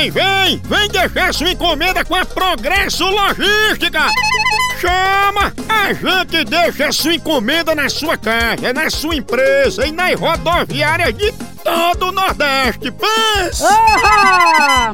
vem, vem! Vem deixar sua encomenda com a Progresso Logística! Chama! A gente deixa sua encomenda na sua casa, na sua empresa e nas rodoviárias de todo o Nordeste. Pensa!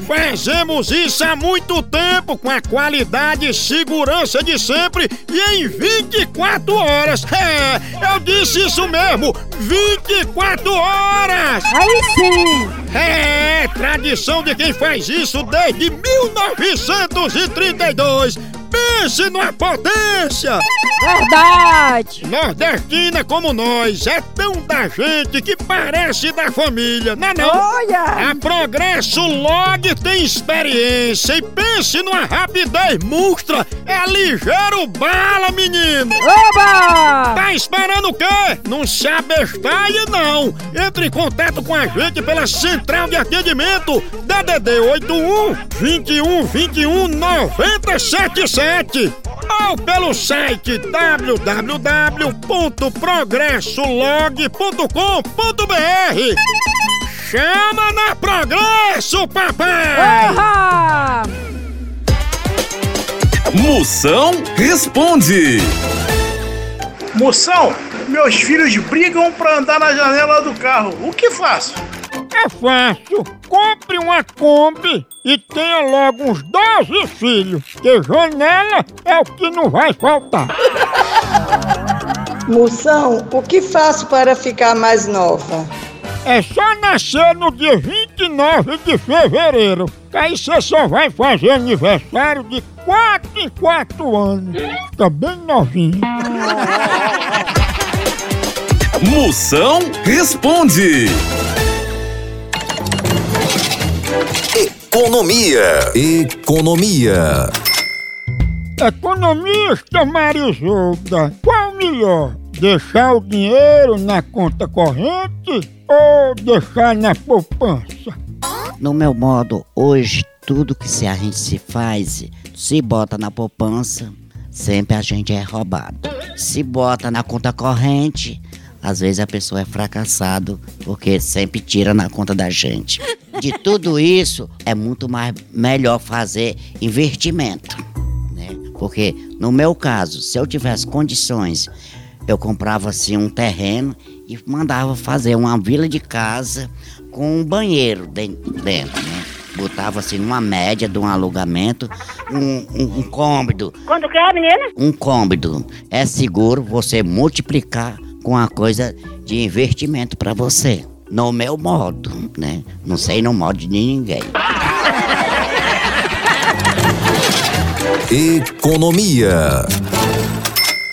Fazemos isso há muito tempo com a qualidade e segurança de sempre e em 24 horas. É, eu disse isso mesmo, 24 horas! Aí sim! É, tradição de quem faz isso desde 1932. Pense numa potência! Verdade! Nordestina como nós, é tão da gente que parece da família, não é não? Olha! A Progresso Log tem experiência e pense numa rapidez monstra. É ligeiro bala, menino. Oba! Tá esperando o quê? Não se abestalhe, não. Entre em contato com a gente pela central de atendimento DDD 81 21 21 977 ou pelo site www.progressolog.com.br. Chama na Progresso, papai! Oha! Moção responde. Moção, meus filhos brigam pra andar na janela do carro. O que faço? É fácil. Compre uma Kombi e tenha logo uns 12 filhos, que janela é o que não vai faltar. Moção, o que faço para ficar mais nova? É só nascer no dia 29 de fevereiro, que aí você só vai fazer aniversário de 4 em 4 anos. Fica bem novinho. Moção responde. Economia. Economia. Economista Marisolda, qual melhor? Deixar o dinheiro na conta corrente ou deixar na poupança? No meu modo, hoje, tudo que se a gente se faz, se bota na poupança, sempre a gente é roubado. Se bota na conta corrente, às vezes a pessoa é fracassado, porque sempre tira na conta da gente. De tudo isso, é muito mais melhor fazer investimento, né? Porque no meu caso, se eu tivesse condições, eu comprava assim um terreno e mandava fazer uma vila de casa com um banheiro den- dentro, né? Botava assim numa média de um alugamento, um, um, um cômodo. Quando quer, menina? Um cômodo é seguro você multiplicar com a coisa de investimento para você. No meu modo, né? Não sei no modo de ninguém. Economia.